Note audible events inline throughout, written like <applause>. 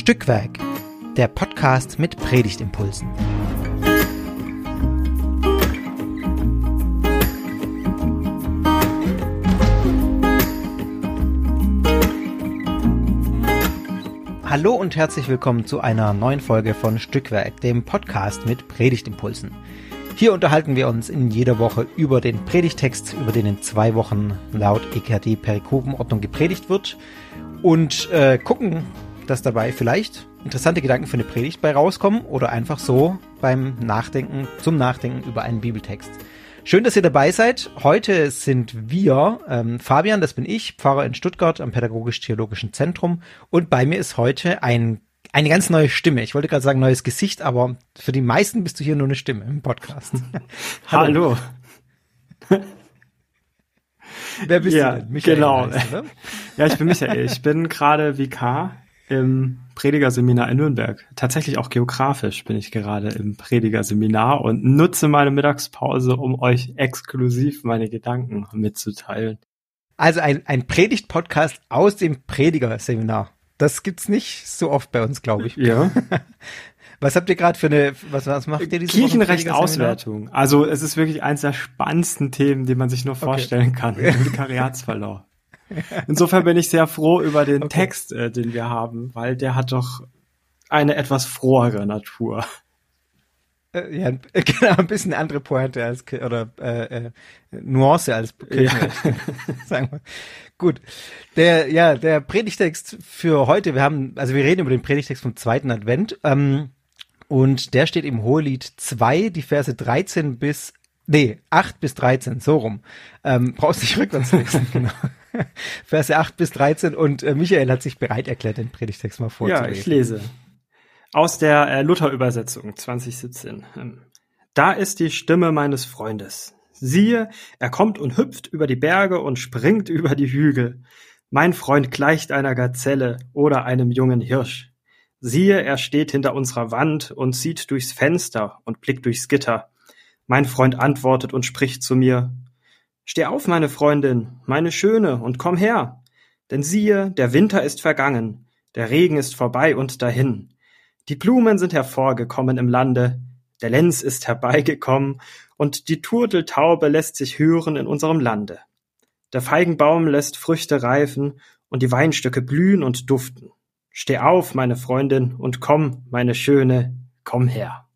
Stückwerk, der Podcast mit Predigtimpulsen. Hallo und herzlich willkommen zu einer neuen Folge von Stückwerk, dem Podcast mit Predigtimpulsen. Hier unterhalten wir uns in jeder Woche über den Predigtext, über den in zwei Wochen laut EKD Perikopenordnung gepredigt wird und äh, gucken, dass dabei vielleicht interessante Gedanken für eine Predigt bei rauskommen oder einfach so beim Nachdenken, zum Nachdenken über einen Bibeltext. Schön, dass ihr dabei seid. Heute sind wir, ähm, Fabian, das bin ich, Pfarrer in Stuttgart am Pädagogisch-Theologischen Zentrum und bei mir ist heute ein eine ganz neue Stimme. Ich wollte gerade sagen neues Gesicht, aber für die meisten bist du hier nur eine Stimme im Podcast. <laughs> Hallo. Wer bist ja, du denn? Michael genau. heißt? Ja, ich bin Michael. Ich bin gerade Vikar im Predigerseminar in Nürnberg. Tatsächlich auch geografisch bin ich gerade im Predigerseminar und nutze meine Mittagspause, um euch exklusiv meine Gedanken mitzuteilen. Also ein, ein Predigt-Podcast aus dem Predigerseminar. Das gibt's nicht so oft bei uns, glaube ich. Ja. <laughs> Was habt ihr gerade für eine, was, was macht ihr diese Predigerseminar? Kirchenrecht-Auswertung. Also es ist wirklich eins der spannendsten Themen, die man sich nur vorstellen kann im <laughs> Vikariatsverlauf. Insofern bin ich sehr froh über den Okay. Text, äh, den wir haben, weil der hat doch eine etwas frohere Natur. Äh, ja, <laughs> genau, ein bisschen andere Pointe als, oder äh, äh, Nuance als Kirchenrecht. <laughs> Sagen wir. Gut. Der, ja, der Predigtext für heute, wir haben, also wir reden über den Predigtext vom zweiten Advent, ähm, und der steht im Hohelied 2, die Verse 13 bis, nee, 8 bis 13, so rum. Ähm, brauchst nicht rückwärts lesen, <laughs> genau. <laughs> Verse 8 bis 13 und äh, Michael hat sich bereit erklärt, den Predigtext mal Ja, vorzulesen. ich lese. Aus der äh, Luther-Übersetzung 2017. Ähm, Da ist die Stimme meines Freundes. Siehe, er kommt und hüpft über die Berge und springt <laughs> über die Hügel. Mein Freund gleicht einer Gazelle oder einem jungen Hirsch. Siehe, er steht hinter unserer Wand und sieht durchs Fenster und blickt durchs Gitter. Mein Freund antwortet und spricht zu mir. Steh auf, meine Freundin, meine Schöne, und komm her. Denn siehe, der Winter ist vergangen, der Regen ist vorbei und dahin. Die Blumen sind hervorgekommen im Lande, der Lenz ist herbeigekommen, und die Turteltaube lässt sich hören in unserem Lande. Der Feigenbaum lässt Früchte reifen, und die Weinstöcke blühen und duften. Steh auf, meine Freundin, und komm, meine Schöne, komm her.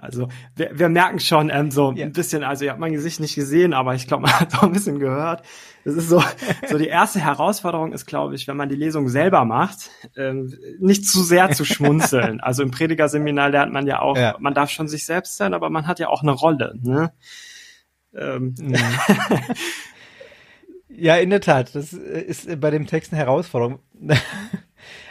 Also, wir, wir merken schon ähm, so Ja. ein bisschen, also ihr habt mein Gesicht nicht gesehen, aber ich glaube, <laughs> man hat auch ein bisschen gehört. Das ist so, so die erste Herausforderung ist, glaube ich, wenn man die Lesung selber macht, ähm, nicht zu sehr zu schmunzeln. <laughs> Also im Predigerseminar lernt man ja auch, Ja. man darf schon sich selbst sein, aber man hat ja auch eine Rolle. Ne? Ähm, Mhm. <laughs> Ja, in der Tat. Das ist äh, bei dem Text eine Herausforderung.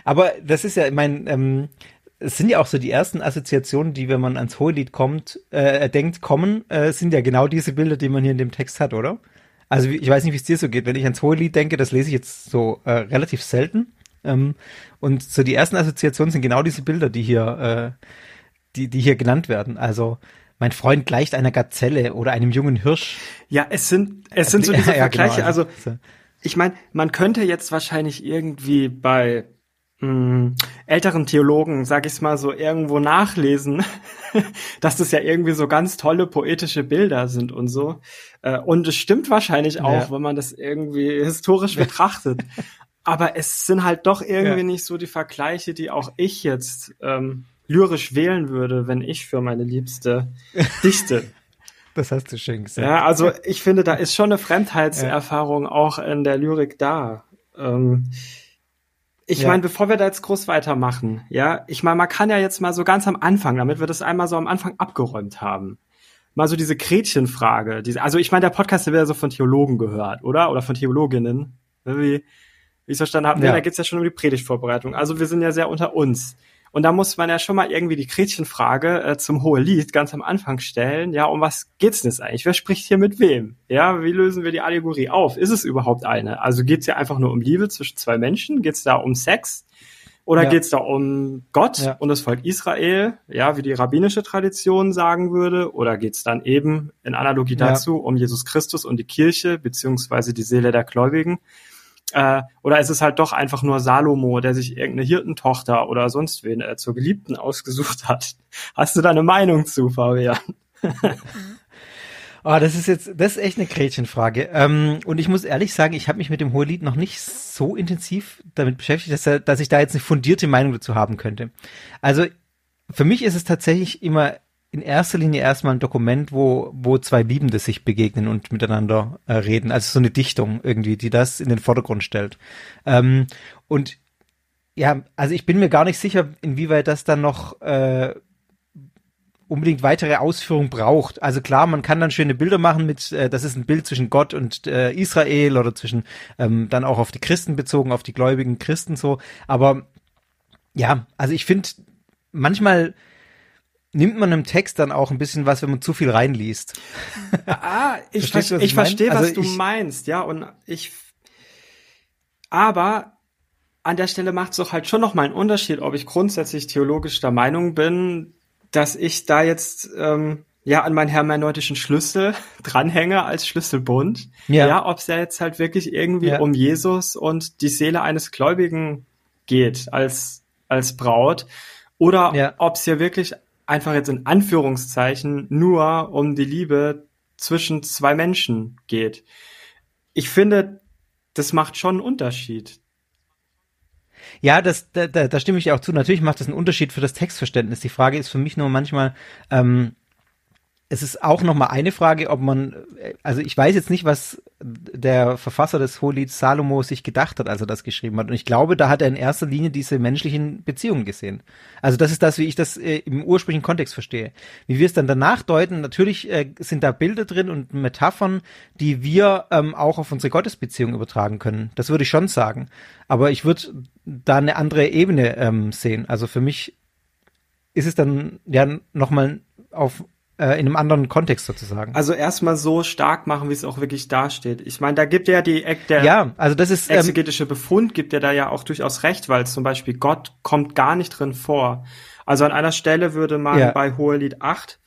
Aber das ist ja, ich meine, ähm, es sind ja auch so die ersten Assoziationen, die, wenn man ans Hohelied kommt, äh, denkt, kommen, äh, sind ja genau diese Bilder, die man hier in dem Text hat, oder? Also ich weiß nicht, wie es dir so geht. Wenn ich ans Hohelied denke, das lese ich jetzt so äh, relativ selten. Ähm, und so die ersten Assoziationen sind genau diese Bilder, die hier, äh, die, die hier genannt werden. Also mein Freund gleicht einer Gazelle oder einem jungen Hirsch. ja, es sind, es sind so diese Ja, genau, Vergleiche. also so. ich meine, man könnte jetzt wahrscheinlich irgendwie bei mh, älteren Theologen, sag ich mal so, irgendwo nachlesen, <laughs> dass das ja irgendwie so ganz tolle poetische Bilder sind und so. Äh, Und es stimmt wahrscheinlich auch, Ja. wenn man das irgendwie historisch betrachtet. Aber es sind halt doch irgendwie Ja. nicht so die Vergleiche, die auch ich jetzt ähm, lyrisch wählen würde, wenn ich für meine Liebste <laughs> dichte. Das hast du schön gesagt. Ja, also ich finde, da ist schon eine Fremdheitserfahrung auch in der Lyrik da. Ähm, ich Ja. meine, bevor wir da jetzt groß weitermachen, ja, ich meine, man kann ja jetzt mal so ganz am Anfang, damit wir das einmal so am Anfang abgeräumt haben, mal so diese Gretchenfrage, diese, also ich meine, der Podcast der wird ja so von Theologen gehört, oder? Oder von Theologinnen, ne, wie, wie ich es verstanden habe, Ja. ja. da geht's ja schon um die Predigtvorbereitung. Also wir sind ja sehr unter uns. Und da muss man ja schon mal irgendwie die Gretchenfrage äh, zum Hohelied ganz am Anfang stellen. Ja, um was geht's denn jetzt eigentlich? Wer spricht hier mit wem? Ja, wie lösen wir die Allegorie auf? Ist es überhaupt eine? Also geht's ja einfach nur um Liebe zwischen zwei Menschen? Geht's da um Sex? Oder Ja. geht's da um Gott Ja. und das Volk Israel? Ja, wie die rabbinische Tradition sagen würde? Oder geht's dann eben in Analogie Ja. dazu um Jesus Christus und die Kirche beziehungsweise die Seele der Gläubigen? Äh, oder ist es halt doch einfach nur Salomo, der sich irgendeine Hirtentochter oder sonst wen äh, zur Geliebten ausgesucht hat? <laughs> Hast du da eine Meinung zu, Fabian? Oh, das ist jetzt, das ist echt eine Gretchenfrage. Ähm, und ich muss ehrlich sagen, ich habe mich mit dem Hohelied noch nicht so intensiv damit beschäftigt, dass, dass ich da jetzt eine fundierte Meinung dazu haben könnte. Also für mich ist es tatsächlich immer in erster Linie erstmal ein Dokument, wo, wo zwei Liebende sich begegnen und miteinander äh, reden. Also so eine Dichtung irgendwie, die das in den Vordergrund stellt. Ähm, und ja, also ich bin mir gar nicht sicher, inwieweit das dann noch äh, unbedingt weitere Ausführung braucht. Also klar, man kann dann schöne Bilder machen mit, äh, das ist ein Bild zwischen Gott und äh, Israel oder zwischen ähm, dann auch auf die Christen bezogen, auf die gläubigen Christen so. Aber ja, also ich finde, manchmal nimmt man im Text dann auch ein bisschen was, wenn man zu viel reinliest. Ah, ich, ver ich, ich verstehe, was also du meinst, ja, und ich, aber an der Stelle macht es doch halt schon noch mal einen Unterschied, ob ich grundsätzlich theologisch der Meinung bin, dass ich da jetzt ähm, ja an meinen hermeneutischen Schlüssel <laughs> dranhänge als Schlüsselbund. Ja, ja ob es ja jetzt halt wirklich irgendwie ja. um Jesus und die Seele eines Gläubigen geht als als Braut oder ja. ob es ja wirklich einfach jetzt in Anführungszeichen nur um die Liebe zwischen zwei Menschen geht. Ich finde, das macht schon einen Unterschied. Ja, das, da, da, da stimme ich auch zu. Natürlich macht das einen Unterschied für das Textverständnis. Die Frage ist für mich nur manchmal, ähm, es ist auch noch mal eine Frage, ob man, also ich weiß jetzt nicht, was der Verfasser des Hohelieds Salomo sich gedacht hat, als er das geschrieben hat. Und ich glaube, da hat er in erster Linie diese menschlichen Beziehungen gesehen. Also das ist das, wie ich das äh, im ursprünglichen Kontext verstehe. Wie wir es dann danach deuten, natürlich äh, sind da Bilder drin und Metaphern, die wir ähm, auch auf unsere Gottesbeziehung übertragen können. Das würde ich schon sagen. Aber ich würde da eine andere Ebene ähm, sehen. Also für mich ist es dann ja nochmal auf äh, in einem anderen Kontext sozusagen. Also erstmal so stark machen, wie es auch wirklich dasteht. Ich meine, da gibt ja die der ja, also das ist ähm, exegetische Befund gibt ja da ja auch durchaus recht, weil zum Beispiel Gott kommt gar nicht drin vor. Also an einer Stelle würde man ja. bei Hohelied 8,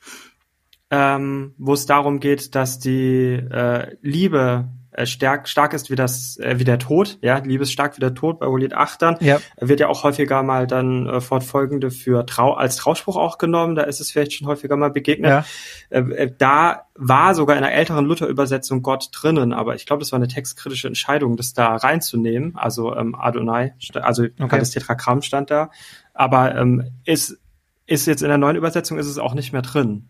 ähm, wo es darum geht, dass die äh, Liebe äh, stark, stark ist wie das äh, wie der Tod, ja, Liebe ist stark wie der Tod bei 8 dann, ja. wird ja auch häufiger mal dann äh, fortfolgende für Trau als Trauspruch auch genommen, da ist es vielleicht schon häufiger mal begegnet. Ja. Äh, äh da war sogar in einer älteren Luther-Übersetzung Gott drinnen, aber ich glaube, das war eine textkritische Entscheidung, das da reinzunehmen, also ähm, Adonai, also okay. das Tetragramm stand da, aber ähm, ist ist jetzt in der neuen Übersetzung ist es auch nicht mehr drin.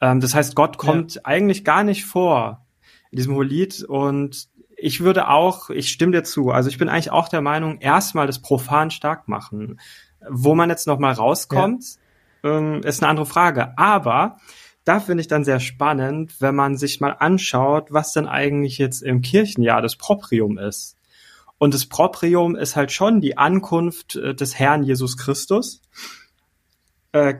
Ähm, das heißt, Gott kommt ja. eigentlich gar nicht vor in diesem Holit und ich würde auch, ich stimme dir zu, also ich bin eigentlich auch der Meinung, erstmal das Profan stark machen. Wo man jetzt nochmal rauskommt, ja. ähm, ist eine andere Frage. Aber da finde ich dann sehr spannend, wenn man sich mal anschaut, was denn eigentlich jetzt im Kirchenjahr das Proprium ist. Und das Proprium ist halt schon die Ankunft äh, des Herrn Jesus Christus. Äh,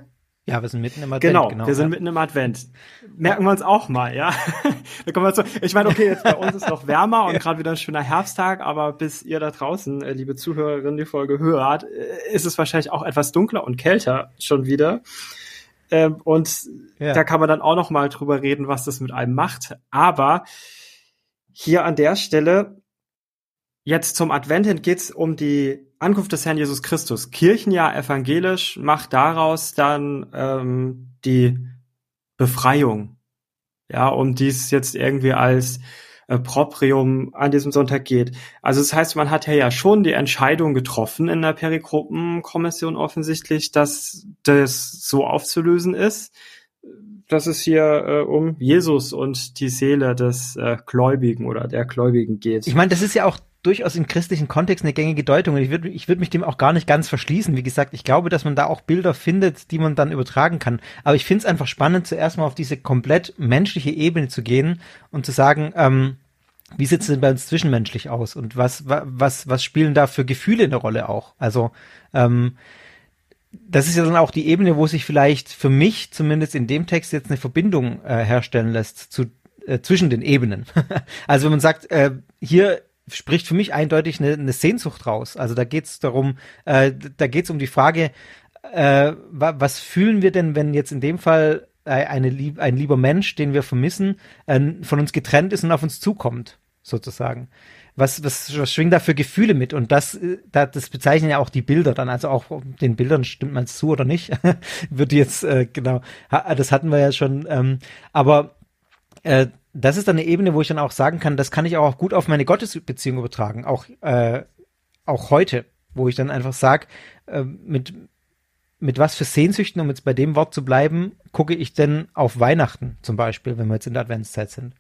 ja, wir sind mitten im Advent. Genau, genau wir sind ja. mitten im Advent. Merken wir uns auch mal, ja. <laughs> da kommen wir zu. Ich meine, okay, jetzt bei uns ist noch wärmer und gerade wieder ein schöner Herbsttag, aber bis ihr da draußen, äh, liebe Zuhörerinnen, die Folge hört, äh, ist es wahrscheinlich auch etwas dunkler und kälter schon wieder. Ähm, und ja. da kann man dann auch noch mal drüber reden, was das mit einem macht. Aber hier an der Stelle, jetzt zum Advent hin geht's um die Ankunft des Herrn Jesus Christus. Kirchenjahr evangelisch macht daraus dann ähm, die Befreiung. Ja, um dies jetzt irgendwie als äh, Proprium an diesem Sonntag geht. Also das heißt, man hat ja, ja schon die Entscheidung getroffen in der Perikopenkommission offensichtlich, dass das so aufzulösen ist, dass es hier äh, um Jesus und die Seele des äh, Gläubigen oder der Gläubigen geht. Ich meine, das ist ja auch durchaus im christlichen Kontext eine gängige Deutung. Und ich würde ich würd mich dem auch gar nicht ganz verschließen. Wie gesagt, ich glaube, dass man da auch Bilder findet, die man dann übertragen kann. Aber ich finde es einfach spannend, zuerst mal auf diese komplett menschliche Ebene zu gehen und zu sagen, ähm, wie sieht es denn bei uns zwischenmenschlich aus? Und was, was, was spielen da für Gefühle eine Rolle auch? Also, ähm, das ist ja dann auch die Ebene, wo sich vielleicht für mich zumindest in dem Text jetzt eine Verbindung äh, herstellen lässt zu, äh, zwischen den Ebenen. <laughs> also wenn man sagt, äh, hier spricht für mich eindeutig eine, eine Sehnsucht raus. Also da geht es darum, äh, da geht es um die Frage, äh, was fühlen wir denn, wenn jetzt in dem Fall äh, eine ein lieber Mensch, den wir vermissen, äh, von uns getrennt ist und auf uns zukommt, sozusagen. was, was, was schwingen da für Gefühle mit? Und das, äh, das bezeichnen ja auch die Bilder dann, also auch den Bildern stimmt man zu oder nicht, <laughs> wird jetzt, äh, genau, das hatten wir ja schon, ähm, aber äh, das ist dann eine Ebene, wo ich dann auch sagen kann, das kann ich auch gut auf meine Gottesbeziehung übertragen, auch, äh, auch heute, wo ich dann einfach sage, äh, mit, mit was für Sehnsüchten, um jetzt bei dem Wort zu bleiben, gucke ich denn auf Weihnachten zum Beispiel, wenn wir jetzt in der Adventszeit sind.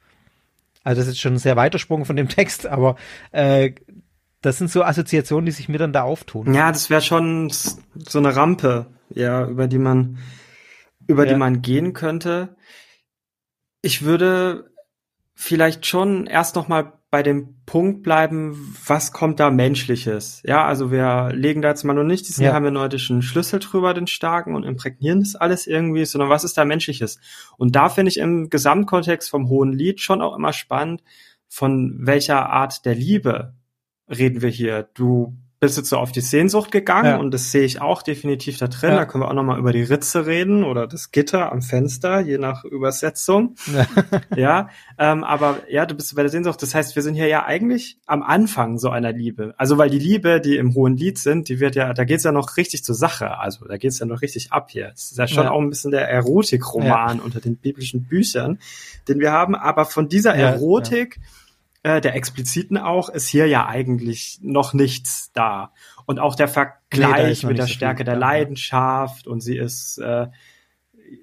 Also das ist schon ein sehr weiter Sprung von dem <laughs> Text, aber äh, das sind so Assoziationen, die sich mir dann da auftun. Ja, das wäre schon so eine Rampe, ja, über die man, über ja. die man gehen könnte. Ich würde vielleicht schon erst noch mal bei dem Punkt bleiben, was kommt da Menschliches? Ja, also wir legen da jetzt mal nur nicht diesen ja. hermeneutischen Schlüssel drüber, den starken, und imprägnieren das alles irgendwie, sondern was ist da Menschliches? Und da finde ich im Gesamtkontext vom Hohen Lied schon auch immer spannend, von welcher Art der Liebe reden wir hier. Du bist jetzt so auf die Sehnsucht gegangen ja. und das sehe ich auch definitiv da drin. Ja. Da können wir auch nochmal über die Ritze reden oder das Gitter am Fenster, je nach Übersetzung. Ja, <laughs> ja ähm, aber ja, du bist bei der Sehnsucht. Das heißt, wir sind hier ja eigentlich am Anfang so einer Liebe. Also weil die Liebe, die im hohen Lied sind, die wird ja, da geht's ja noch richtig zur Sache. Also da geht's ja noch richtig ab hier. Das ist ja schon auch ein bisschen der Erotikroman unter den biblischen Büchern, den wir haben. Aber von dieser Erotik äh, der expliziten auch, ist hier ja eigentlich noch nichts da. Und auch der Vergleich nee, mit der so Stärke der Leidenschaft und sie ist, äh,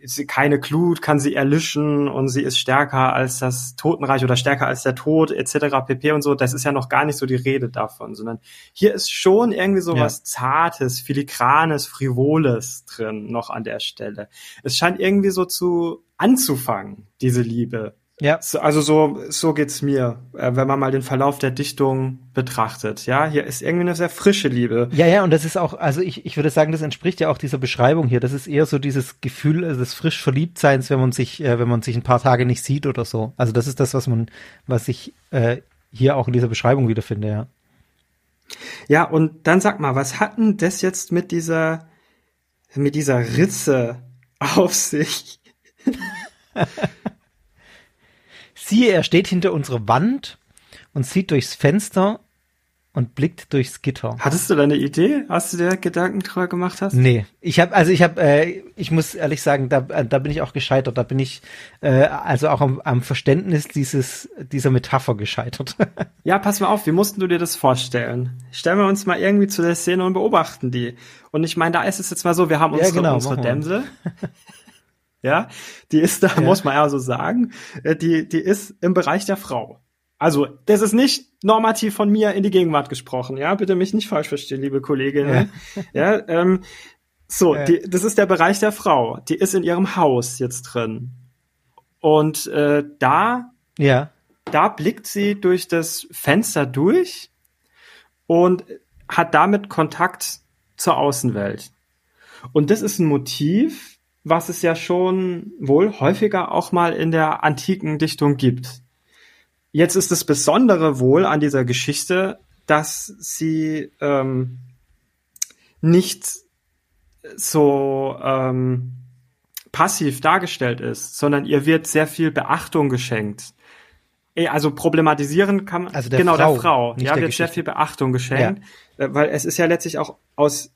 sie, keine Glut kann sie erlischen und sie ist stärker als das Totenreich oder stärker als der Tod etc. pp. und so. Das ist ja noch gar nicht so die Rede davon, sondern hier ist schon irgendwie so ja. was Zartes, Filigranes, Frivoles drin noch an der Stelle. Es scheint irgendwie so zu anzufangen, diese Liebe ja. So, also so, so geht's mir, äh, wenn man mal den Verlauf der Dichtung betrachtet. Ja, hier ist irgendwie eine sehr frische Liebe. Ja, ja, und das ist auch, also ich, ich würde sagen, das entspricht ja auch dieser Beschreibung hier. Das ist eher so dieses Gefühl des frisch Verliebtseins, wenn man sich, äh, wenn man sich ein paar Tage nicht sieht oder so. Also das ist das, was man, was ich äh, hier auch in dieser Beschreibung wiederfinde, ja. Ja, und dann sag mal, was hat denn das jetzt mit dieser, mit dieser Ritze auf sich? <laughs> Siehe, er steht hinter unserer Wand und sieht durchs Fenster und blickt durchs Gitter. Hattest du da eine Idee? Hast du dir Gedanken drüber gemacht hast? Nee, ich habe also ich habe äh, ich muss ehrlich sagen, da äh, da bin ich auch gescheitert, da bin ich äh, also auch am, am Verständnis dieses dieser Metapher gescheitert. <laughs> ja, pass mal auf, wie mussten du dir das vorstellen? Stellen wir uns mal irgendwie zu der Szene und beobachten die. Und ich meine, da ist es jetzt mal so, wir haben unsere, ja, genau, unsere Dämsel. <laughs> ja, die ist da, ja. muss man ja so sagen, äh, die, die ist im Bereich der Frau. Also, das ist nicht normativ von mir in die Gegenwart gesprochen, ja, bitte mich nicht falsch verstehen, liebe Kolleginnen. Ja, <laughs> ja ähm, so, ja. Die, das ist der Bereich der Frau. Die ist in ihrem Haus jetzt drin. Und äh, da, ja. da blickt sie durch das Fenster durch und hat damit Kontakt zur Außenwelt. Und das ist ein Motiv, was es ja schon wohl häufiger auch mal in der antiken Dichtung gibt. Jetzt ist das Besondere wohl an dieser Geschichte, dass sie ähm, nicht so ähm, passiv dargestellt ist, sondern ihr wird sehr viel Beachtung geschenkt. Eh, also problematisieren kann man also der genau Frau, der Frau, ja, der wird Geschichte. sehr viel Beachtung geschenkt, ja. Äh, weil es ist ja letztlich auch aus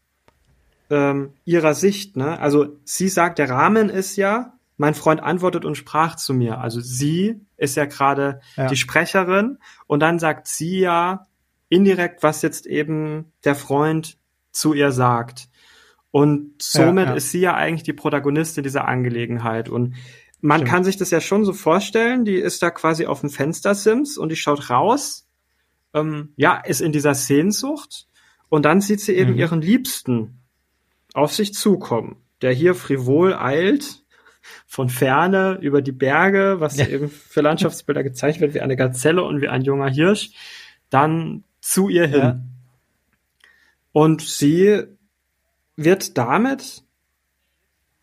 ähm, ihrer Sicht. Ne? Also sie sagt, der Rahmen ist ja, mein Freund antwortet und sprach zu mir. Also sie ist ja gerade ja. die Sprecherin und dann sagt sie ja indirekt, was jetzt eben der Freund zu ihr sagt. Und somit ja, ja. ist sie ja eigentlich die Protagonistin dieser Angelegenheit. Und man Stimmt. kann sich das ja schon so vorstellen, die ist da quasi auf dem Fenstersims und die schaut raus, ähm, ja, ist in dieser Sehnsucht und dann sieht sie eben mhm. ihren Liebsten auf sich zukommen, der hier frivol eilt, von ferne über die Berge, was ja. eben für Landschaftsbilder gezeichnet wird, wie eine Gazelle und wie ein junger Hirsch, dann zu ihr hin. Ja. Und sie wird damit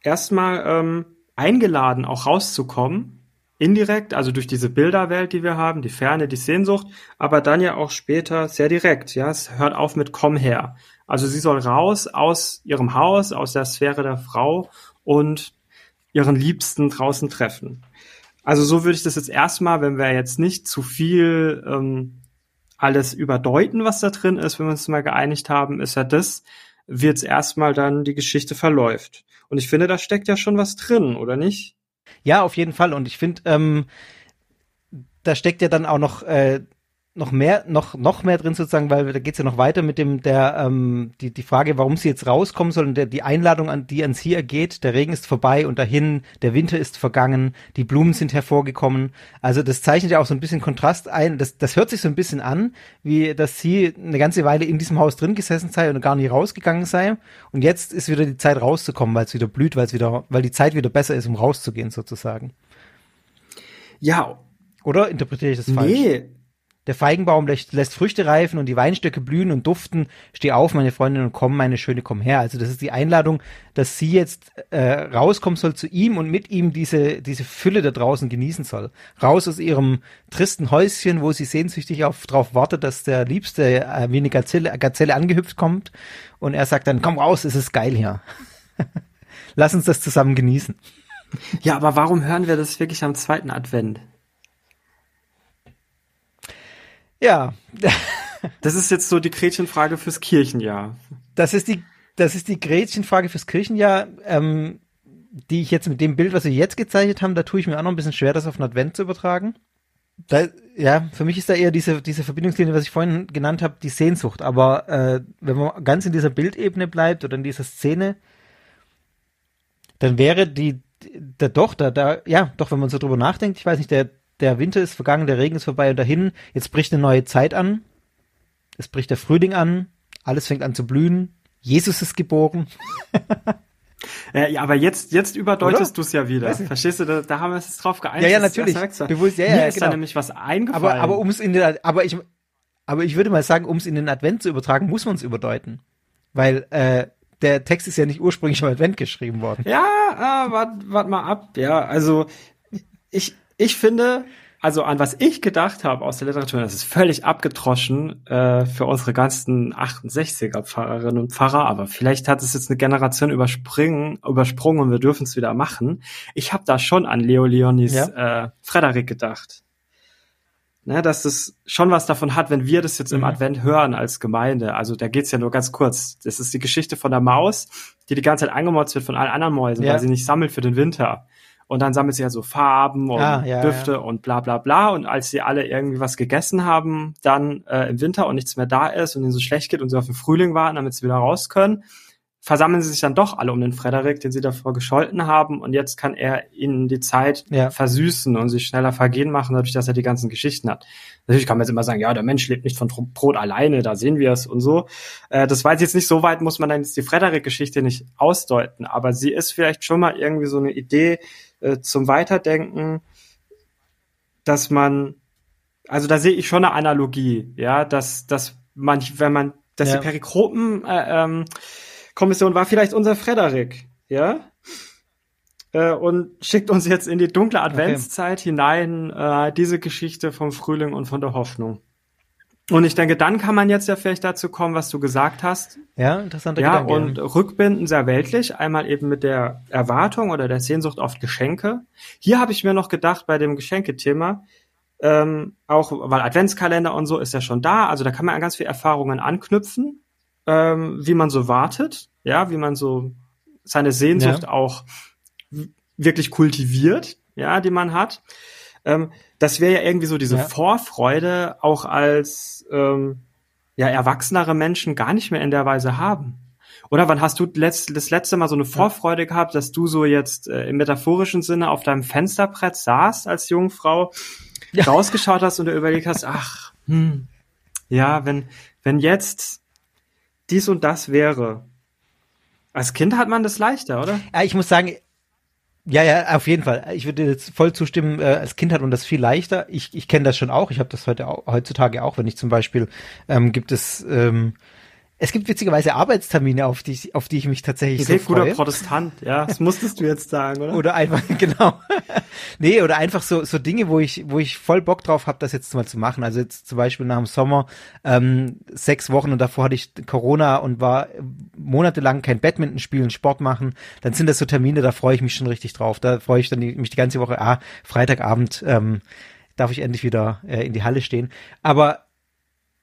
erstmal ähm, eingeladen, auch rauszukommen, indirekt, also durch diese Bilderwelt, die wir haben, die Ferne, die Sehnsucht, aber dann ja auch später sehr direkt, ja, es hört auf mit komm her. Also sie soll raus aus ihrem Haus, aus der Sphäre der Frau und ihren Liebsten draußen treffen. Also so würde ich das jetzt erstmal, wenn wir jetzt nicht zu viel ähm, alles überdeuten, was da drin ist, wenn wir uns mal geeinigt haben, ist ja das, wie jetzt erstmal dann die Geschichte verläuft. Und ich finde, da steckt ja schon was drin, oder nicht? Ja, auf jeden Fall. Und ich finde, ähm, da steckt ja dann auch noch äh, noch mehr, noch, noch mehr drin sozusagen, weil da geht's ja noch weiter mit dem, der, ähm, die, die Frage, warum sie jetzt rauskommen sollen, der, die Einladung, an die an sie ergeht, der Regen ist vorbei und dahin, der Winter ist vergangen, die Blumen sind hervorgekommen. Also das zeichnet ja auch so ein bisschen Kontrast ein. Das, das hört sich so ein bisschen an, wie dass sie eine ganze Weile in diesem Haus drin gesessen sei und gar nicht rausgegangen sei. Und jetzt ist wieder die Zeit rauszukommen, weil es wieder blüht, weil es wieder, weil die Zeit wieder besser ist, um rauszugehen sozusagen. Ja. Oder interpretiere ich das falsch? Nee, der Feigenbaum lässt, lässt Früchte reifen und die Weinstöcke blühen und duften. Steh auf, meine Freundin, und komm, meine Schöne, komm her. Also das ist die Einladung, dass sie jetzt äh, rauskommen soll zu ihm und mit ihm diese, diese Fülle da draußen genießen soll. Raus aus ihrem tristen Häuschen, wo sie sehnsüchtig auf, drauf wartet, dass der Liebste äh, wie eine Gazelle, Gazelle angehüpft kommt. Und er sagt dann, komm raus, es ist geil hier. <laughs> Lass uns das zusammen genießen. Ja, aber warum hören wir das wirklich am zweiten Advent? Ja. <laughs> Das ist jetzt so die Gretchenfrage fürs Kirchenjahr. Das ist die, das ist die Gretchenfrage fürs Kirchenjahr, ähm, die ich jetzt mit dem Bild, was wir jetzt gezeichnet haben, da tue ich mir auch noch ein bisschen schwer, das auf den Advent zu übertragen. Da, ja, für mich ist da eher diese, diese Verbindungslinie, was ich vorhin genannt habe, die Sehnsucht. Aber äh, wenn man ganz in dieser Bildebene bleibt oder in dieser Szene, dann wäre die, der doch, da, da, ja, doch, wenn man so drüber nachdenkt, ich weiß nicht, der, der Winter ist vergangen, der Regen ist vorbei und dahin, jetzt bricht eine neue Zeit an. Es bricht der Frühling an, alles fängt an zu blühen, Jesus ist geboren. <laughs> Ja, ja, aber jetzt, jetzt überdeutest du es ja wieder. Verstehst du, da, da haben wir es drauf geeinigt. Ja, ja, natürlich. Bewusst, ja, Mir ja, ist genau. da nämlich was eingefallen. Aber, aber um es in den, aber ich, aber ich würde mal sagen, um es in den Advent zu übertragen, muss man es überdeuten. Weil, äh, der Text ist ja nicht ursprünglich im Advent geschrieben worden. Ja, äh, wart, wart mal ab. Ja, also, ich, ich finde, also an was ich gedacht habe aus der Literatur, das ist völlig abgetroschen äh, für unsere ganzen 68er Pfarrerinnen und Pfarrer, aber vielleicht hat es jetzt eine Generation überspringen, übersprungen und wir dürfen es wieder machen. Ich habe da schon an Leo Leonis ja. äh, Frederik gedacht. Ne, dass es schon was davon hat, wenn wir das jetzt im mhm. Advent hören als Gemeinde. Also da geht's ja nur ganz kurz. Das ist die Geschichte von der Maus, die die ganze Zeit angemotzt wird von allen anderen Mäusen, ja. weil sie nicht sammelt für den Winter. Und dann sammelt sie ja so Farben und ah, ja, Düfte ja. und bla bla bla. Und als sie alle irgendwie was gegessen haben, dann äh, im Winter und nichts mehr da ist und ihnen so schlecht geht und sie auf den Frühling warten, damit sie wieder raus können, versammeln sie sich dann doch alle um den Frederik, den sie davor gescholten haben. Und jetzt kann er ihnen die Zeit ja. versüßen und sich schneller vergehen machen, dadurch, dass er die ganzen Geschichten hat. Natürlich kann man jetzt immer sagen, ja, der Mensch lebt nicht von Brot alleine, da sehen wir es und so. Äh, das weiß jetzt nicht so weit, muss man dann jetzt die Frederik-Geschichte nicht ausdeuten. Aber sie ist vielleicht schon mal irgendwie so eine Idee, äh, zum Weiterdenken, dass man, also da sehe ich schon eine Analogie, ja, dass, dass man, wenn man, dass ja. die Perikropen äh, ähm, Kommission war vielleicht unser Frederik, ja, äh, und schickt uns jetzt in die dunkle Adventszeit okay. hinein äh, diese Geschichte vom Frühling und von der Hoffnung. Und ich denke, dann kann man jetzt ja vielleicht dazu kommen, was du gesagt hast. Ja, interessanter Ja, Gedanke. und Rückbinden sehr weltlich. Einmal eben mit der Erwartung oder der Sehnsucht auf Geschenke. Hier habe ich mir noch gedacht bei dem Geschenkethema, ähm, auch weil Adventskalender und so ist ja schon da, also da kann man an ganz viele Erfahrungen anknüpfen, ähm, wie man so wartet, ja, wie man so seine Sehnsucht ja. auch wirklich kultiviert, ja, die man hat. Ähm, das wäre ja irgendwie so diese ja. Vorfreude auch als ähm, ja erwachsenere Menschen gar nicht mehr in der Weise haben. Oder wann hast du letzt, das letzte Mal so eine Vorfreude gehabt, dass du so jetzt äh, im metaphorischen Sinne auf deinem Fensterbrett saßt als Jungfrau, ja. rausgeschaut hast und du überlegt hast, ach, hm, ja, wenn, wenn jetzt dies und das wäre. Als Kind hat man das leichter, oder? Ja, ich muss sagen, ja, ja, auf jeden Fall. Ich würde jetzt voll zustimmen, äh, als Kind hat man das viel leichter. Ich, ich kenne das schon auch. Ich habe das heute auch, heutzutage auch, wenn ich zum Beispiel ähm, gibt es ähm, es gibt witzigerweise Arbeitstermine, auf die, auf die ich mich tatsächlich Sehr so freue. guter Protestant, ja. Das musstest du jetzt sagen, oder? Oder einfach, <laughs> genau. nee, oder einfach so, so Dinge, wo ich, wo ich voll Bock drauf habe, das jetzt mal zu machen. Also jetzt zum Beispiel nach dem Sommer, ähm, sechs Wochen und davor hatte ich Corona und war monatelang kein Badminton spielen, Sport machen. Dann sind das so Termine, da freue ich mich schon richtig drauf. Da freue ich dann die, mich die ganze Woche, ah, Freitagabend, ähm, darf ich endlich wieder äh, in die Halle stehen. Aber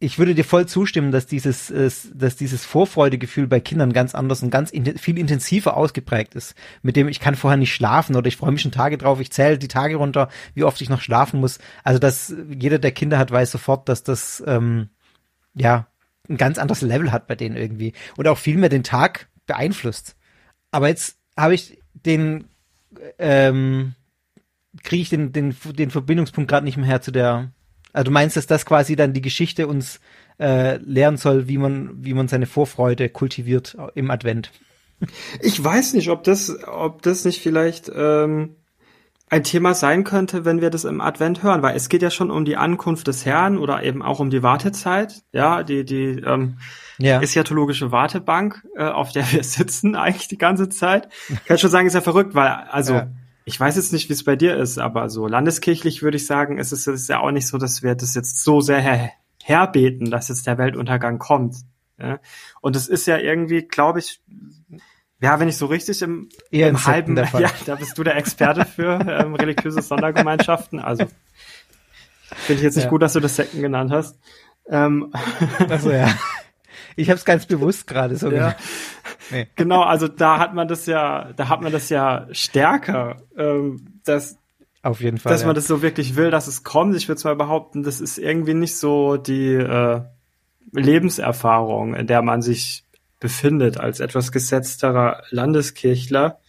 ich würde dir voll zustimmen, dass dieses, äh, dass dieses Vorfreudegefühl bei Kindern ganz anders und ganz in, viel intensiver ausgeprägt ist. Mit dem ich kann vorher nicht schlafen oder ich freue mich schon Tage drauf, ich zähle die Tage runter, wie oft ich noch schlafen muss. Also dass jeder, der Kinder hat, weiß sofort, dass das ähm, ja ein ganz anderes Level hat bei denen irgendwie und auch viel mehr den Tag beeinflusst. Aber jetzt habe ich den ähm, kriege ich den, den, den Verbindungspunkt gerade nicht mehr her zu der also du meinst, dass das quasi dann die Geschichte uns äh, lehren soll, wie man, wie man seine Vorfreude kultiviert im Advent? Ich weiß nicht, ob das, ob das nicht vielleicht ähm, ein Thema sein könnte, wenn wir das im Advent hören, weil es geht ja schon um die Ankunft des Herrn oder eben auch um die Wartezeit, ja, die die ähm, ja. eschatologische Wartebank, äh, auf der wir <laughs> sitzen eigentlich die ganze Zeit. Ich kann schon sagen, ist ja verrückt, weil also ja ich weiß jetzt nicht, wie es bei dir ist, aber so landeskirchlich würde ich sagen, ist es ist ja auch nicht so, dass wir das jetzt so sehr her herbeten, dass jetzt der Weltuntergang kommt. Ja? Und es ist ja irgendwie, glaube ich, ja, wenn ich so richtig im, Eher im halben, <laughs> ja, da bist du der Experte für ähm, religiöse Sondergemeinschaften. Also finde ich jetzt nicht ja. gut, dass du das Sekten genannt hast. Ähm, also ja. <laughs> Ich habe es ganz bewusst gerade so ja. Nee. Genau, also da hat man das ja, da hat man das ja stärker, ähm, dass auf jeden Fall, dass ja. man das so wirklich will, dass es kommt. Ich würde zwar behaupten, das ist irgendwie nicht so die äh, Lebenserfahrung, in der man sich befindet als etwas gesetzterer Landeskirchler.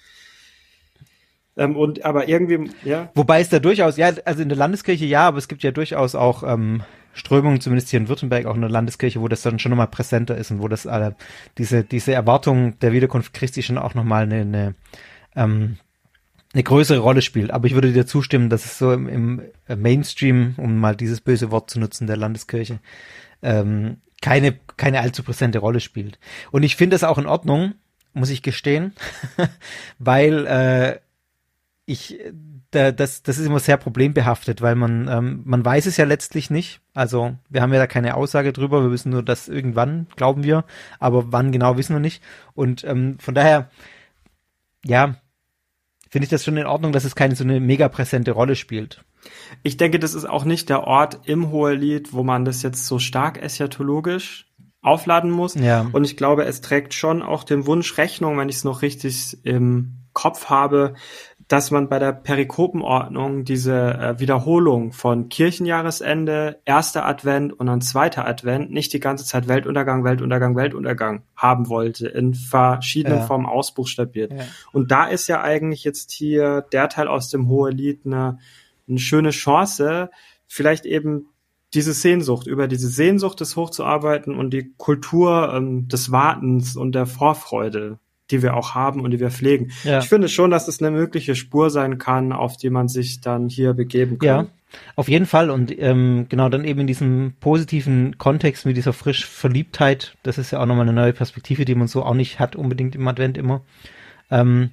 Ähm, und aber irgendwie, ja. Wobei es da durchaus, ja, also in der Landeskirche ja, aber es gibt ja durchaus auch ähm, Strömungen, zumindest hier in Württemberg, auch in der Landeskirche, wo das dann schon nochmal präsenter ist und wo das äh, diese, diese Erwartung der Wiederkunft Christi schon auch nochmal eine, eine, ähm, eine größere Rolle spielt. Aber ich würde dir zustimmen, dass es so im, im Mainstream, um mal dieses böse Wort zu nutzen, der Landeskirche, ähm, keine, keine allzu präsente Rolle spielt. Und ich finde das auch in Ordnung, muss ich gestehen, <laughs> weil äh, ich da, das, das ist immer sehr problembehaftet, weil man, ähm, man weiß es ja letztlich nicht. Also wir haben ja da keine Aussage drüber, wir wissen nur, dass irgendwann, glauben wir, aber wann genau wissen wir nicht. Und ähm, von daher, ja, finde ich das schon in Ordnung, dass es keine so eine mega präsente Rolle spielt. Ich denke, das ist auch nicht der Ort im Hohelied, wo man das jetzt so stark eschatologisch aufladen muss. Ja. Und ich glaube, es trägt schon auch dem Wunsch Rechnung, wenn ich es noch richtig im Kopf habe, dass man bei der Perikopenordnung diese äh, Wiederholung von Kirchenjahresende, erster Advent und dann zweiter Advent nicht die ganze Zeit Weltuntergang, Weltuntergang, Weltuntergang haben wollte, in verschiedenen ja. Formen ausbuchstabiert. Ja. Und da ist ja eigentlich jetzt hier der Teil aus dem Hohelied eine, eine schöne Chance, vielleicht eben diese Sehnsucht, über diese Sehnsucht des Hochzuarbeiten und die Kultur ähm, des Wartens und der Vorfreude die wir auch haben und die wir pflegen. Ja. Ich finde schon, dass es eine mögliche Spur sein kann, auf die man sich dann hier begeben kann. Ja, auf jeden Fall. Und ähm, genau dann eben in diesem positiven Kontext mit dieser frisch Verliebtheit, das ist ja auch nochmal eine neue Perspektive, die man so auch nicht hat, unbedingt im Advent immer. Ähm,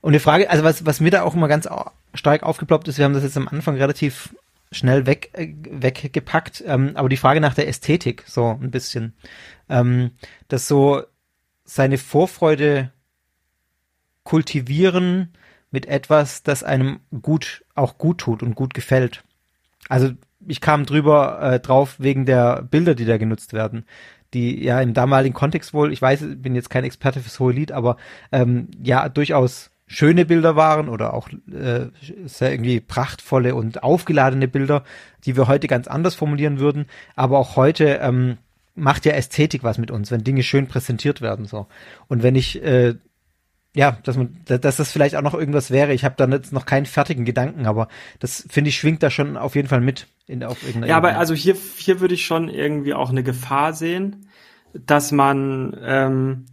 und die Frage, also was, was mir da auch immer ganz stark aufgeploppt ist, wir haben das jetzt am Anfang relativ schnell weg, äh, weggepackt, ähm, aber die Frage nach der Ästhetik, so ein bisschen. Ähm, dass so seine Vorfreude kultivieren mit etwas, das einem gut, auch gut tut und gut gefällt. Also ich kam drüber äh, drauf wegen der Bilder, die da genutzt werden, die ja im damaligen Kontext wohl, ich weiß, bin jetzt kein Experte fürs hohe Lied, aber ähm, ja durchaus schöne Bilder waren oder auch äh, sehr irgendwie prachtvolle und aufgeladene Bilder, die wir heute ganz anders formulieren würden, aber auch heute ähm, macht ja Ästhetik was mit uns, wenn Dinge schön präsentiert werden so. Und wenn ich äh, ja, dass man, dass das vielleicht auch noch irgendwas wäre. Ich habe da jetzt noch keinen fertigen Gedanken, aber das finde ich schwingt da schon auf jeden Fall mit in auf irgendeiner. Ja, aber also hier hier würde ich schon irgendwie auch eine Gefahr sehen, dass man ähm,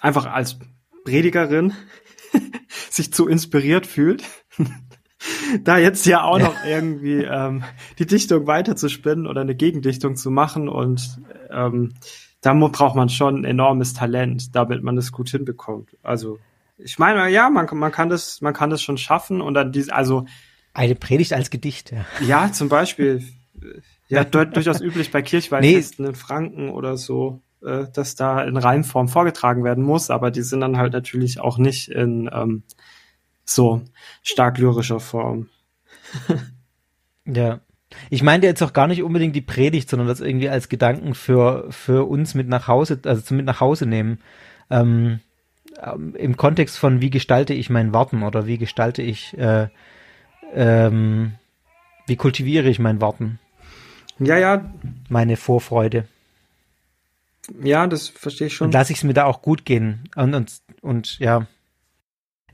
einfach als Predigerin <laughs> sich zu inspiriert fühlt da jetzt ja auch noch <laughs> irgendwie ähm, die Dichtung weiterzuspinnen oder eine Gegendichtung zu machen und ähm, da braucht man schon enormes Talent, damit man das gut hinbekommt. Also ich meine, ja, man, man kann das, man kann das schon schaffen und dann diese, also eine Predigt als Gedicht, ja. Ja, zum Beispiel, ja, <laughs> durchaus üblich bei Kirchweihfesten nee. in Franken oder so, äh, dass da in Reimform vorgetragen werden muss, aber die sind dann halt natürlich auch nicht in ähm, so stark lyrischer Form. <laughs> ja. Ich meinte jetzt auch gar nicht unbedingt die Predigt, sondern das irgendwie als Gedanken für, für uns mit nach Hause, also zum mit nach Hause nehmen. Ähm, ähm, Im Kontext von, wie gestalte ich mein Warten oder wie gestalte ich, äh, ähm, wie kultiviere ich mein Warten? Ja, ja. Meine Vorfreude. Ja, das verstehe ich schon. Und lasse ich es mir da auch gut gehen. Und, und, und ja.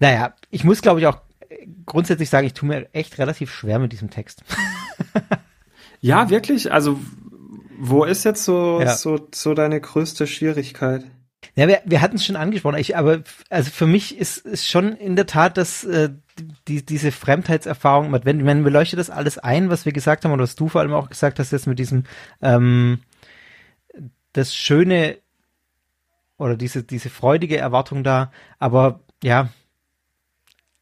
Naja, ich muss, glaube ich, auch grundsätzlich sagen, ich tue mir echt relativ schwer mit diesem Text. <laughs> ja, wirklich? Also, wo ist jetzt so, ja. so, so deine größte Schwierigkeit? Ja, wir, wir hatten es schon angesprochen, ich, aber also für mich ist, ist schon in der Tat, dass äh, die, diese Fremdheitserfahrung, wenn, wenn wir leuchtet das alles ein, was wir gesagt haben, oder was du vor allem auch gesagt hast, jetzt mit diesem ähm, das Schöne oder diese, diese freudige Erwartung da, aber ja,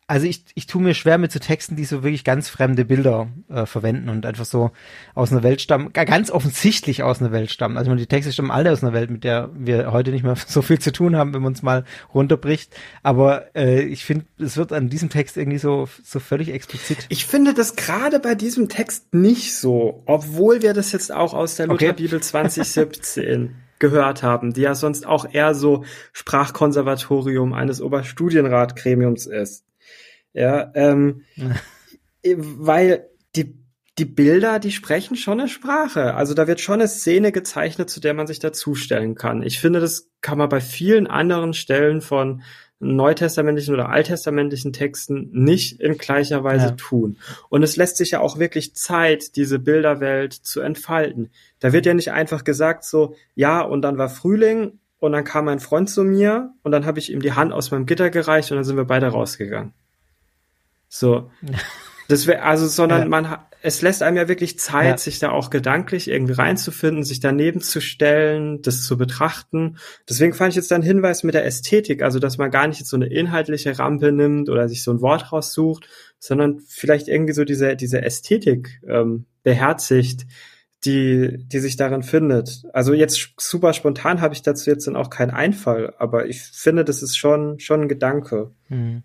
also ich, ich tue mir schwer mit so Texten, die so wirklich ganz fremde Bilder äh, verwenden und einfach so aus einer Welt stammen, ganz offensichtlich aus einer Welt stammen. Also die Texte stammen alle aus einer Welt, mit der wir heute nicht mehr <laughs> so viel zu tun haben, wenn man uns mal runterbricht. Aber äh, ich finde, es wird an diesem Text irgendwie so, so völlig explizit. Ich finde das gerade bei diesem Text nicht so, obwohl wir das jetzt auch aus der Lutherbibel okay. 2017 <laughs> gehört haben, die ja sonst auch eher so Sprachkonservatorium eines Oberstudienratgremiums ist. Ja, ähm, <laughs> weil die, die Bilder, die sprechen schon eine Sprache. Also da wird schon eine Szene gezeichnet, zu der man sich dazustellen kann. Ich finde, das kann man bei vielen anderen Stellen von neutestamentlichen oder alttestamentlichen Texten nicht in gleicher Weise ja. tun. Und es lässt sich ja auch wirklich Zeit, diese Bilderwelt zu entfalten. Da wird ja nicht einfach gesagt so, ja, und dann war Frühling und dann kam mein Freund zu mir und dann habe ich ihm die Hand aus meinem Gitter gereicht und dann sind wir beide rausgegangen. So. <laughs> Das wäre, also, sondern ja. man, es lässt einem ja wirklich Zeit, ja. sich da auch gedanklich irgendwie reinzufinden, sich daneben zu stellen, das zu betrachten. Deswegen fand ich jetzt dann Hinweis mit der Ästhetik, also, dass man gar nicht jetzt so eine inhaltliche Rampe nimmt oder sich so ein Wort raussucht, sondern vielleicht irgendwie so diese, diese Ästhetik, ähm, beherzigt, die, die sich darin findet. Also jetzt super spontan habe ich dazu jetzt dann auch keinen Einfall, aber ich finde, das ist schon, schon ein Gedanke. Mhm.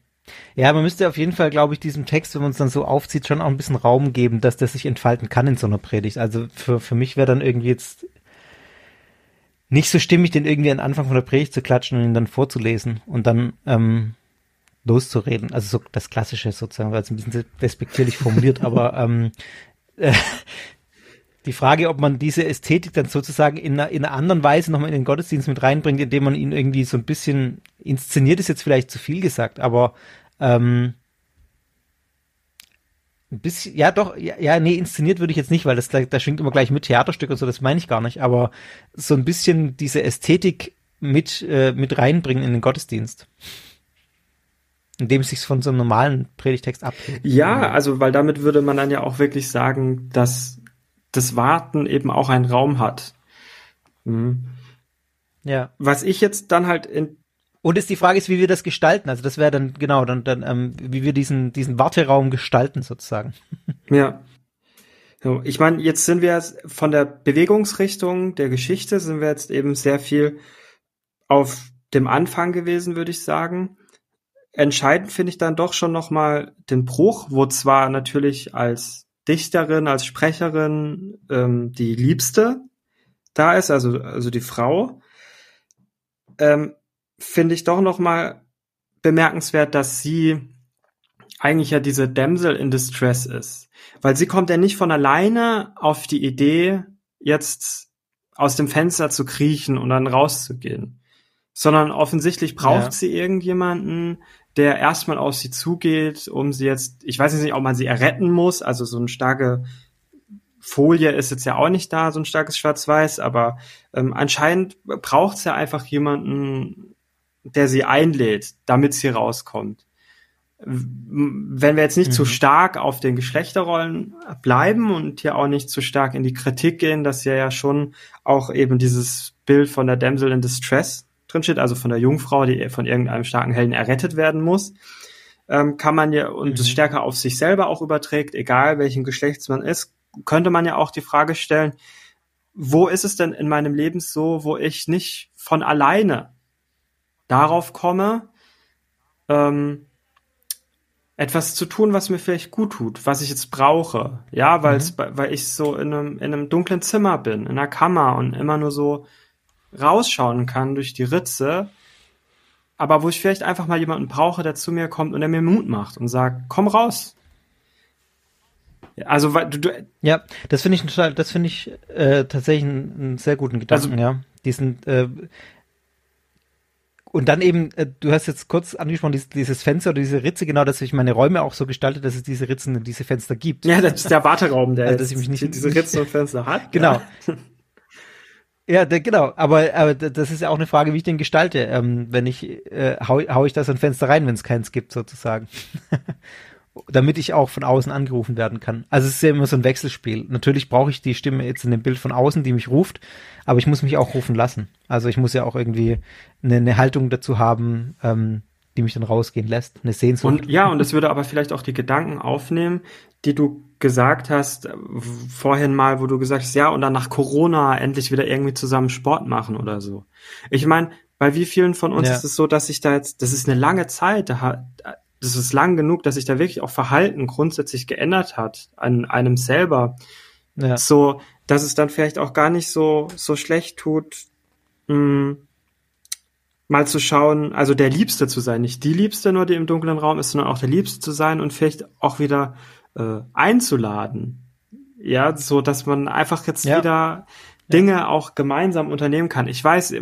Ja, man müsste auf jeden Fall, glaube ich, diesem Text, wenn man es dann so aufzieht, schon auch ein bisschen Raum geben, dass der sich entfalten kann in so einer Predigt. Also für, für mich wäre dann irgendwie jetzt nicht so stimmig, den irgendwie an Anfang von der Predigt zu klatschen und ihn dann vorzulesen und dann ähm, loszureden. Also so das Klassische sozusagen, weil es ein bisschen despektierlich formuliert, <laughs> aber ähm, äh, die Frage, ob man diese Ästhetik dann sozusagen in einer, in einer anderen Weise nochmal in den Gottesdienst mit reinbringt, indem man ihn irgendwie so ein bisschen inszeniert, ist jetzt vielleicht zu viel gesagt, aber ähm, ein bisschen, ja doch, ja, ja, nee, inszeniert würde ich jetzt nicht, weil das da, schwingt immer gleich mit Theaterstück und so, das meine ich gar nicht, aber so ein bisschen diese Ästhetik mit, äh, mit reinbringen in den Gottesdienst. Indem es sich von so einem normalen Predigtext abhebt. Ja, also, weil damit würde man dann ja auch wirklich sagen, dass das Warten eben auch einen Raum hat. Mhm. Ja. Was ich jetzt dann halt in und ist die Frage ist, wie wir das gestalten. Also das wäre dann genau dann dann ähm, wie wir diesen diesen Warteraum gestalten sozusagen. <laughs> Ja. So, ich meine, jetzt sind wir von der Bewegungsrichtung der Geschichte sind wir jetzt eben sehr viel auf dem Anfang gewesen, würde ich sagen. Entscheidend finde ich dann doch schon noch mal den Bruch, wo zwar natürlich als Dichterin, als Sprecherin ähm, die Liebste da ist, also, also die Frau, ähm, finde ich doch noch mal bemerkenswert, dass sie eigentlich ja diese Damsel in Distress ist. Weil sie kommt ja nicht von alleine auf die Idee, jetzt aus dem Fenster zu kriechen und dann rauszugehen. Sondern offensichtlich braucht ja. sie irgendjemanden, der erstmal auf sie zugeht, um sie jetzt, ich weiß nicht, ob man sie erretten muss, also so eine starke Folie ist jetzt ja auch nicht da, so ein starkes Schwarz-Weiß, aber ähm, anscheinend braucht es ja einfach jemanden, der sie einlädt, damit sie rauskommt. Wenn wir jetzt nicht mhm. zu stark auf den Geschlechterrollen bleiben und hier auch nicht zu stark in die Kritik gehen, dass ja ja schon auch eben dieses Bild von der Damsel in Distress drin steht, also von der Jungfrau, die von irgendeinem starken Helden errettet werden muss, ähm, kann man ja und es mhm. stärker auf sich selber auch überträgt, egal welchen Geschlechts man ist, könnte man ja auch die Frage stellen, wo ist es denn in meinem Leben so, wo ich nicht von alleine darauf komme, ähm, etwas zu tun, was mir vielleicht gut tut, was ich jetzt brauche. Ja, weil mhm. weil ich so in einem, in einem dunklen Zimmer bin, in einer Kammer und immer nur so rausschauen kann durch die Ritze. Aber wo ich vielleicht einfach mal jemanden brauche, der zu mir kommt und der mir Mut macht und sagt, komm raus. Also du, du ja, das finde ich total, das finde ich äh, tatsächlich einen, einen, sehr guten Gedanken, also, ja. Diesen äh, und dann eben, äh, du hast jetzt kurz angesprochen, dieses, dieses Fenster oder diese Ritze, genau, dass ich meine Räume auch so gestalte, dass es diese Ritzen und diese Fenster gibt. Ja, das ist der Warteraum, der also, dass ich mich nicht diese Ritzen und Fenster hat. Genau. Ja, ja der, genau. Aber, aber das ist ja auch eine Frage, wie ich den gestalte. Ähm, wenn ich, äh, hau, hau ich das ein Fenster rein, wenn es keins gibt, sozusagen. <laughs> damit ich auch von außen angerufen werden kann. Also es ist ja immer so ein Wechselspiel. Natürlich brauche ich die Stimme jetzt in dem Bild von außen, die mich ruft, aber ich muss mich auch rufen lassen. Also ich muss ja auch irgendwie eine, eine Haltung dazu haben, ähm, die mich dann rausgehen lässt, eine Sehnsucht. Und ja, und es würde aber vielleicht auch die Gedanken aufnehmen, die du gesagt hast äh, vorhin mal, wo du gesagt hast, ja, und dann nach Corona endlich wieder irgendwie zusammen Sport machen oder so. Ich meine, bei wie vielen von uns ja. ist es so, dass ich da jetzt, das ist eine lange Zeit, da das ist lang genug, dass sich da wirklich auch Verhalten grundsätzlich geändert hat an einem selber. Ja. So, dass es dann vielleicht auch gar nicht so, so schlecht tut, mh, hm, mal zu schauen, also der Liebste zu sein, nicht die Liebste nur, die im dunklen Raum ist, sondern auch der Liebste zu sein und vielleicht auch wieder äh, einzuladen. Ja, so dass man einfach jetzt ja. wieder Dinge ja. auch gemeinsam unternehmen kann. Ich weiß,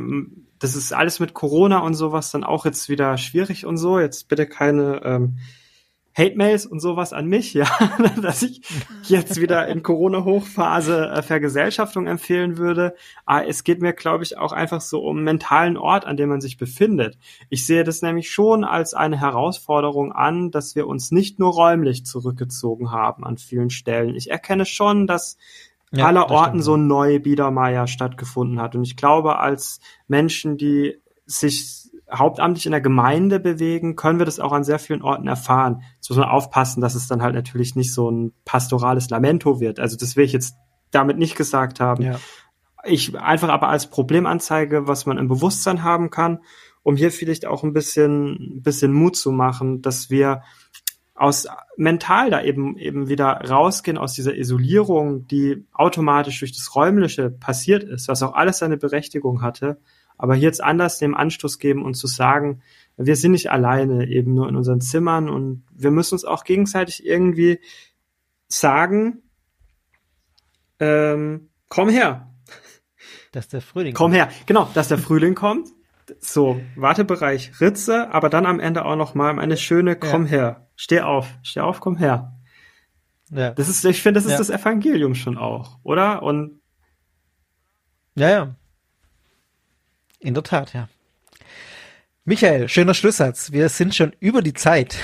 das ist alles mit Corona und sowas dann auch jetzt wieder schwierig und so. Jetzt bitte keine ähm, Hate-Mails und sowas an mich, <laughs> ja, dass ich jetzt wieder in Corona-Hochphase äh, Vergesellschaftung empfehlen würde. Aber es geht mir, glaube ich, auch einfach so um mentalen Ort, an dem man sich befindet. Ich sehe das nämlich schon als eine Herausforderung an, dass wir uns nicht nur räumlich zurückgezogen haben an vielen Stellen. Ich erkenne schon, dass ja, aller Orten so neu Biedermeier stattgefunden hat. Und ich glaube, als Menschen, die sich hauptamtlich in der Gemeinde bewegen, können wir das auch an sehr vielen Orten erfahren. Jetzt muss man aufpassen, dass es dann halt natürlich nicht so ein pastorales Lamento wird. Also das will ich jetzt damit nicht gesagt haben. Ja. Ich einfach aber als Problemanzeige, was man im Bewusstsein haben kann, um hier vielleicht auch ein bisschen, bisschen Mut zu machen, dass wir aus mental da eben eben wieder rausgehen aus dieser Isolierung, die automatisch durch das Räumliche passiert ist, was auch alles seine Berechtigung hatte, aber hier jetzt anders dem Anstoß geben und zu sagen, wir sind nicht alleine eben nur in unseren Zimmern und wir müssen uns auch gegenseitig irgendwie sagen, ähm, komm her. Dass der Frühling Komm her, genau, dass der Frühling kommt. So, Wartebereich Ritze, aber dann am Ende auch noch mal eine schöne Komm ja. her Steh auf, steh auf, komm her. Ja. Das ist, ich finde, das ist ja. das Evangelium schon auch, oder? Und ja, ja. In der Tat, ja. Michael, schöner Schlusssatz. Wir sind schon über die Zeit.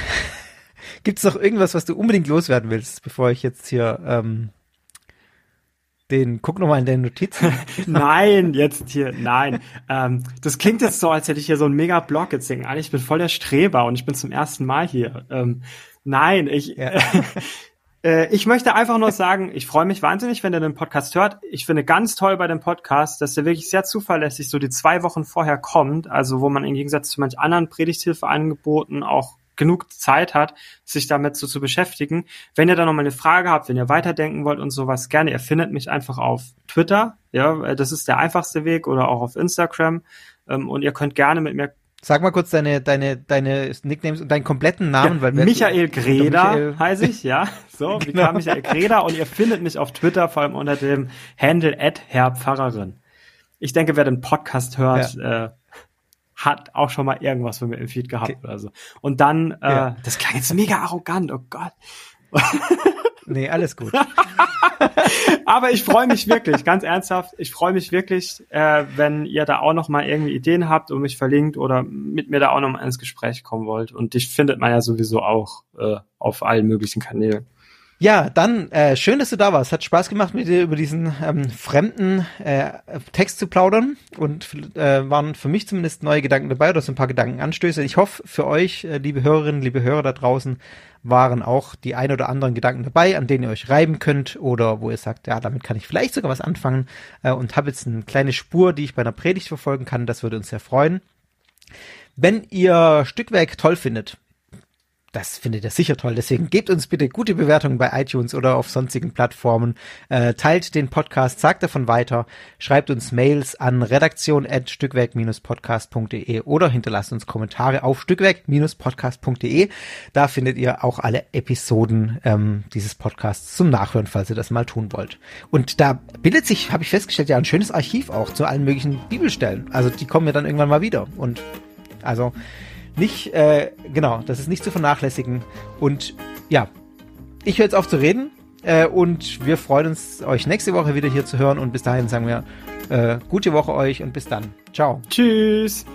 <laughs> Gibt es noch irgendwas, was du unbedingt loswerden willst, bevor ich jetzt hier ähm, den, guck nochmal in deine Notizen. <laughs> nein, jetzt hier, nein. Ähm, das klingt jetzt so, als hätte ich hier so einen mega Blog jetzt denken. Ich bin voll der Streber und ich bin zum ersten Mal hier. Ähm, nein, ich, ja. <laughs> äh, ich möchte einfach nur sagen, ich freue mich wahnsinnig, wenn ihr den Podcast hört. Ich finde ganz toll bei dem Podcast, dass der wirklich sehr zuverlässig so die zwei Wochen vorher kommt. Also, wo man im Gegensatz zu manch anderen Predigthilfeangeboten auch genug Zeit hat, sich damit so zu beschäftigen. Wenn ihr da nochmal eine Frage habt, wenn ihr weiterdenken wollt und sowas, gerne, ihr findet mich einfach auf Twitter, ja, das ist der einfachste Weg oder auch auf Instagram ähm, und ihr könnt gerne mit mir Sag mal kurz deine, deine, deine Nicknames und deinen kompletten Namen, ja, weil Michael Greda heiße ich, ja. So, genau. wie kam Michael Greda und ihr findet mich auf Twitter vor allem unter dem Handle at Herr Pfarrerin. Ich denke, wer den Podcast hört, ja. äh, hat auch schon mal irgendwas von mir im Feed gehabt okay. oder so. Und dann, äh, ja. das klang jetzt mega arrogant, oh Gott. Nee, alles gut. <laughs> Aber ich freue mich wirklich, ganz ernsthaft, ich freue mich wirklich, äh, wenn ihr da auch noch mal irgendwie Ideen habt und mich verlinkt oder mit mir da auch noch mal ins Gespräch kommen wollt. Und dich findet man ja sowieso auch äh, auf allen möglichen Kanälen. Ja, dann äh, schön, dass du da warst. Hat Spaß gemacht, mit dir über diesen ähm, fremden äh, Text zu plaudern und äh, waren für mich zumindest neue Gedanken dabei oder so ein paar Gedankenanstöße. Ich hoffe, für euch, äh, liebe Hörerinnen, liebe Hörer da draußen, waren auch die ein oder anderen Gedanken dabei, an denen ihr euch reiben könnt oder wo ihr sagt, ja, damit kann ich vielleicht sogar was anfangen äh, und habe jetzt eine kleine Spur, die ich bei einer Predigt verfolgen kann. Das würde uns sehr freuen. Wenn ihr Stückwerk toll findet, das findet ihr sicher toll. Deswegen gebt uns bitte gute Bewertungen bei iTunes oder auf sonstigen Plattformen. Äh, teilt den Podcast, sagt davon weiter, schreibt uns Mails an redaktion.stückwerk-podcast.de oder hinterlasst uns Kommentare auf stückwerk-podcast.de. Da findet ihr auch alle Episoden ähm, dieses Podcasts zum Nachhören, falls ihr das mal tun wollt. Und da bildet sich, habe ich festgestellt, ja ein schönes Archiv auch zu allen möglichen Bibelstellen. Also die kommen ja dann irgendwann mal wieder. Und also nicht, äh, genau, das ist nicht zu vernachlässigen. Und ja, ich höre jetzt auf zu reden äh, und wir freuen uns, euch nächste Woche wieder hier zu hören. Und bis dahin sagen wir, äh, gute Woche euch und bis dann. Ciao. Tschüss.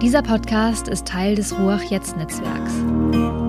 Dieser Podcast ist Teil des Ruach Jetzt Netzwerks.